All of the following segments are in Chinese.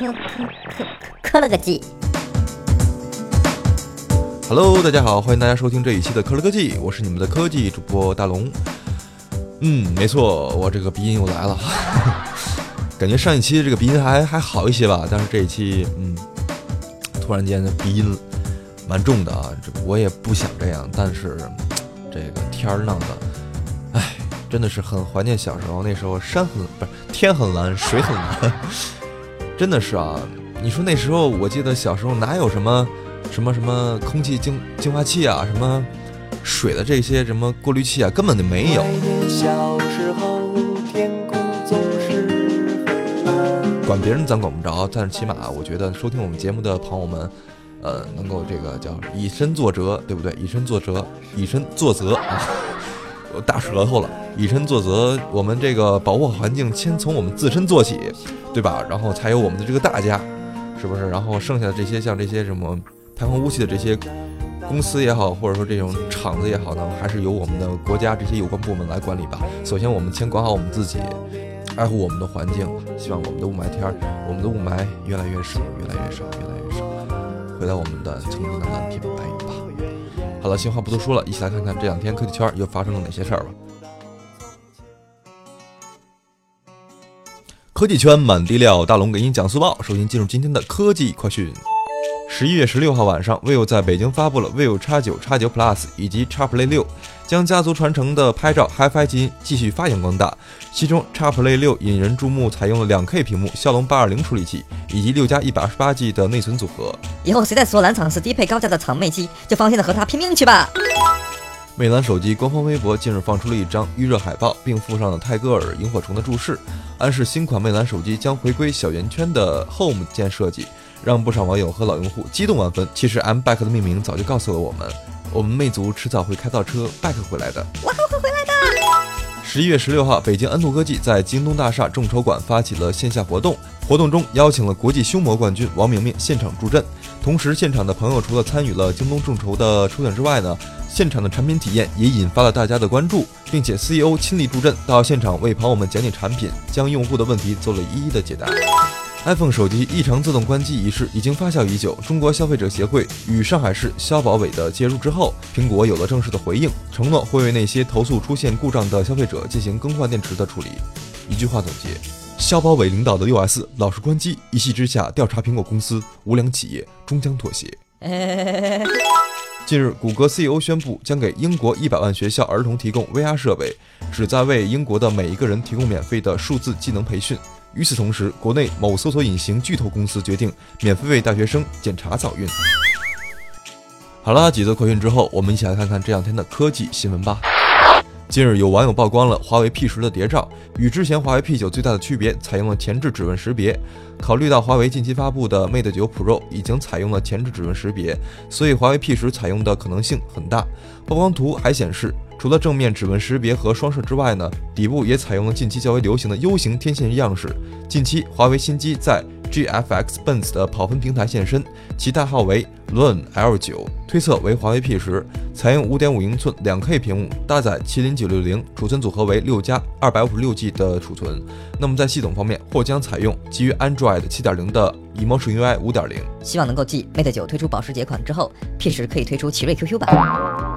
科科科科了个技。Hello，大家好，欢迎大家收听这一期的科了科技，我是你们的科技主播大龙。嗯，没错，我这个鼻音又来了，感觉上一期这个鼻音还还好一些吧，但是这一期，嗯，突然间的鼻音蛮重的啊，这我也不想这样，但是这个天儿弄的，哎，真的是很怀念小时候，那时候山很不是天很蓝，水很蓝，真的是啊，你说那时候我记得小时候哪有什么什么什么空气净净化器啊，什么。水的这些什么过滤器啊，根本就没有。管别人咱管不着，但是起码我觉得收听我们节目的朋友们，呃，能够这个叫以身作则，对不对？以身作则，以身作则啊！大舌头了，以身作则。我们这个保护好环境，先从我们自身做起，对吧？然后才有我们的这个大家，是不是？然后剩下的这些像这些什么排放污气的这些。公司也好，或者说这种厂子也好呢，还是由我们的国家这些有关部门来管理吧。首先，我们先管好我们自己，爱护我们的环境，希望我们的雾霾天儿，我们的雾霾越来越少，越来越少，越来越少，回到我们的曾经的蓝天。好了，闲话不多说了，一起来看看这两天科技圈又发生了哪些事儿吧。科技圈满地料，大龙给你讲速报。首先进入今天的科技快讯。十一月十六号晚上，vivo 在北京发布了 vivo X 九、X 九 Plus 以及 X Play 六，将家族传承的拍照 HiFi 基因继续发扬光大。其中 X Play 六引人注目，采用了两 K 屏幕、骁龙八二零处理器以及六加一百二十八 G 的内存组合。以后谁再说蓝厂是低配高价的厂妹机，就放心的和他拼命去吧。魅蓝手机官方微博近日放出了一张预热海报，并附上了泰戈尔萤火虫的注释，暗示新款魅蓝手机将回归小圆圈的 Home 键设计。让不少网友和老用户激动万分。其实，M Back 的命名早就告诉了我们，我们魅族迟早会开到车 Back 回来的。我还会回来的。十一月十六号，北京安兔科技在京东大厦众筹馆发起了线下活动，活动中邀请了国际胸模冠军王明明现场助阵。同时，现场的朋友除了参与了京东众筹的抽奖之外呢，现场的产品体验也引发了大家的关注，并且 CEO 亲力助阵到现场为朋友们讲解产品，将用户的问题做了一一的解答。iPhone 手机异常自动关机一事已经发酵已久。中国消费者协会与上海市消保委的介入之后，苹果有了正式的回应，承诺会为那些投诉出现故障的消费者进行更换电池的处理。一句话总结：消保委领导的六 S 老是关机，一气之下调查苹果公司，无良企业终将妥协。近日，谷歌 CEO 宣布将给英国一百万学校儿童提供 VR 设备，旨在为英国的每一个人提供免费的数字技能培训。与此同时，国内某搜索引擎巨头公司决定免费为大学生检查早孕。好了，几则快讯之后，我们一起来看看这两天的科技新闻吧。近日，有网友曝光了华为 P 十的谍照，与之前华为 P 九最大的区别，采用了前置指纹识别。考虑到华为近期发布的 Mate 九 Pro 已经采用了前置指纹识别，所以华为 P 十采用的可能性很大。曝光图还显示。除了正面指纹识别和双摄之外呢，底部也采用了近期较为流行的 U 型天线样式。近期，华为新机在 GFX Benz 的跑分平台现身，其代号为 Lun L9，推测为华为 P 十，采用5.5英寸 2K 屏幕，搭载麒麟960，储存组合为六加2 5 6 G 的储存。那么在系统方面，或将采用基于 Android 7.0的 Emotion UI 5.0。希望能够继 Mate 9推出保时捷款之后，P 十可以推出奇瑞 QQ 版。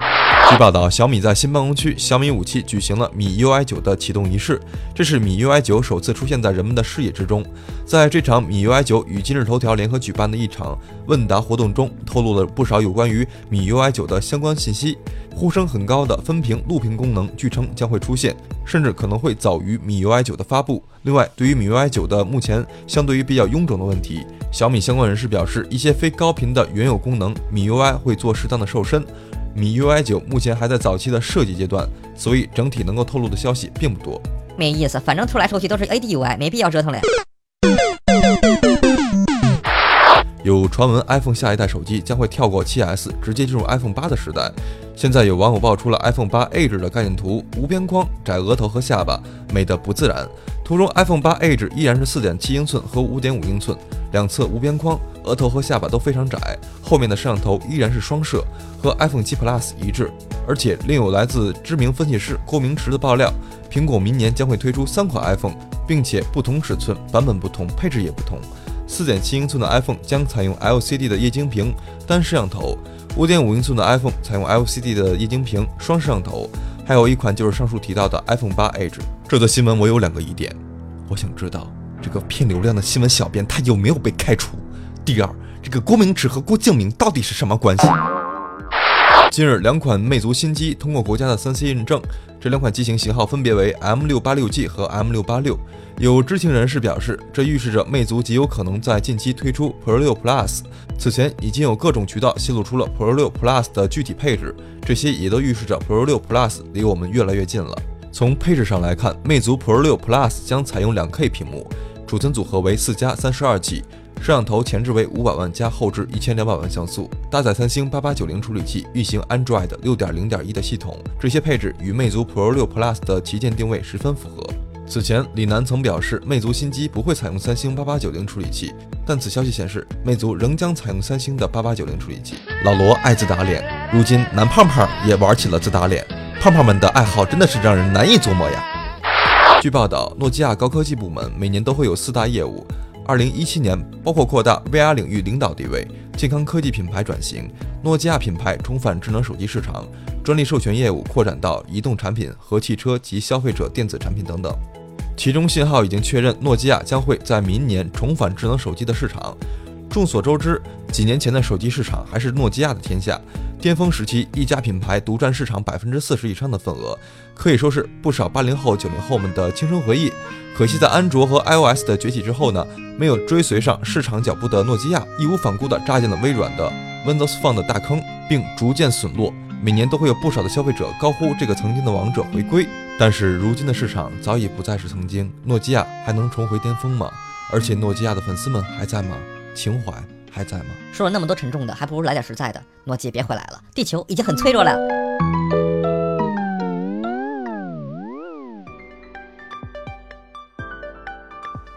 据报道，小米在新办公区小米武器举行了米 UI 九的启动仪式，这是米 UI 九首次出现在人们的视野之中。在这场米 UI 九与今日头条联合举办的一场问答活动中，透露了不少有关于米 UI 九的相关信息。呼声很高的分屏、录屏功能，据称将会出现，甚至可能会早于米 UI 九的发布。另外，对于米 UI 九的目前相对于比较臃肿的问题，小米相关人士表示，一些非高频的原有功能，米 UI 会做适当的瘦身。米 UI 九目前还在早期的设计阶段，所以整体能够透露的消息并不多。没意思，反正出来出去都是 ADUI，没必要折腾了。有传闻 iPhone 下一代手机将会跳过 7S，直接进入 iPhone 八的时代。现在有网友爆出了 iPhone 八 Edge 的概念图，无边框，窄额头和下巴，美得不自然。图中 iPhone 八 Edge 依然是4.7英寸和5.5英寸，两侧无边框，额头和下巴都非常窄，后面的摄像头依然是双摄，和 iPhone 7 Plus 一致。而且另有来自知名分析师郭明池的爆料，苹果明年将会推出三款 iPhone，并且不同尺寸、版本不同、配置也不同。四点七英寸的 iPhone 将采用 LCD 的液晶屏单摄像头，五点五英寸的 iPhone 采用 LCD 的液晶屏双摄像头，还有一款就是上述提到的 iPhone 八 Edge。这则新闻我有两个疑点，我想知道这个骗流量的新闻小编他有没有被开除？第二，这个郭明池和郭敬明到底是什么关系？近日，两款魅族新机通过国家的三 C 认证，这两款机型型号分别为 M 六八六 G 和 M 六八六。有知情人士表示，这预示着魅族极有可能在近期推出 Pro 六 Plus。此前已经有各种渠道泄露出了 Pro 六 Plus 的具体配置，这些也都预示着 Pro 六 Plus 离我们越来越近了。从配置上来看，魅族 Pro 六 Plus 将采用两 K 屏幕，储存组合为四加三十二 G。摄像头前置为五百万加后置一千两百万像素，搭载三星八八九零处理器，运行 Android 六点零点一的系统。这些配置与魅族 Pro 六 Plus 的旗舰定位十分符合。此前，李楠曾表示，魅族新机不会采用三星八八九零处理器，但此消息显示，魅族仍将采用三星的八八九零处理器。老罗爱自打脸，如今男胖胖也玩起了自打脸，胖胖们的爱好真的是让人难以琢磨呀。据报道，诺基亚高科技部门每年都会有四大业务。二零一七年，包括扩大 VR 领域领导地位、健康科技品牌转型、诺基亚品牌重返智能手机市场、专利授权业务扩展到移动产品和汽车及消费者电子产品等等。其中，信号已经确认，诺基亚将会在明年重返智能手机的市场。众所周知，几年前的手机市场还是诺基亚的天下，巅峰时期一家品牌独占市场百分之四十以上的份额，可以说是不少八零后、九零后们的青春回忆。可惜，在安卓和 iOS 的崛起之后呢，没有追随上市场脚步的诺基亚，义无反顾地扎进了微软的 Windows Phone 的大坑，并逐渐损落。每年都会有不少的消费者高呼这个曾经的王者回归。但是，如今的市场早已不再是曾经，诺基亚还能重回巅峰吗？而且，诺基亚的粉丝们还在吗？情怀还在吗？说了那么多沉重的，还不如来点实在的。诺基别回来了，地球已经很脆弱了。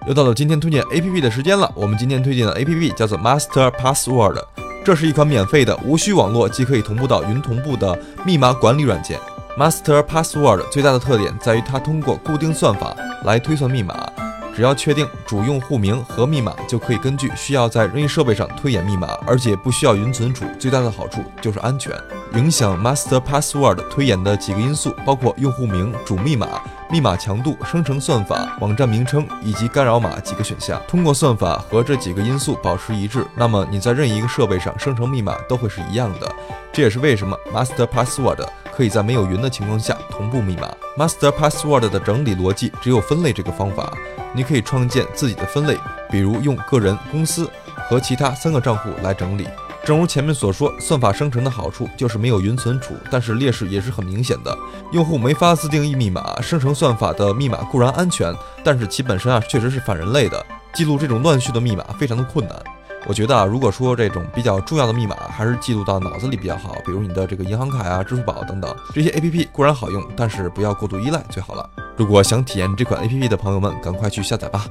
又到了今天推荐 A P P 的时间了。我们今天推荐的 A P P 叫做 Master Password，这是一款免费的、无需网络即可以同步到云同步的密码管理软件。Master Password 最大的特点在于它通过固定算法来推算密码，只要确定主用户名和密码，就可以根据需要在任意设备上推演密码，而且不需要云存储。最大的好处就是安全。影响 Master Password 推演的几个因素包括用户名、主密码。密码强度、生成算法、网站名称以及干扰码几个选项，通过算法和这几个因素保持一致，那么你在任意一个设备上生成密码都会是一样的。这也是为什么 Master Password 可以在没有云的情况下同步密码。Master Password 的整理逻辑只有分类这个方法，你可以创建自己的分类，比如用个人、公司和其他三个账户来整理。正如前面所说，算法生成的好处就是没有云存储，但是劣势也是很明显的。用户没法自定义密码，生成算法的密码固然安全，但是其本身啊确实是反人类的。记录这种乱序的密码非常的困难。我觉得啊，如果说这种比较重要的密码还是记录到脑子里比较好，比如你的这个银行卡呀、支付宝等等这些 APP 固然好用，但是不要过度依赖最好了。如果想体验这款 APP 的朋友们，赶快去下载吧。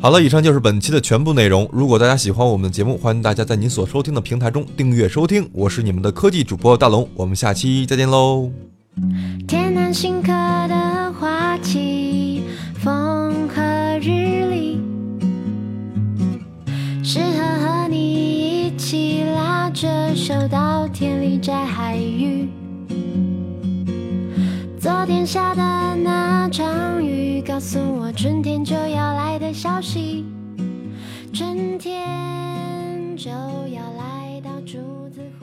好了，以上就是本期的全部内容。如果大家喜欢我们的节目，欢迎大家在您所收听的平台中订阅收听。我是你们的科技主播大龙，我们下期再见喽。天南星科到田里摘海芋，昨天下的那场雨告诉我春天就要来的消息，春天就要来到竹子湖。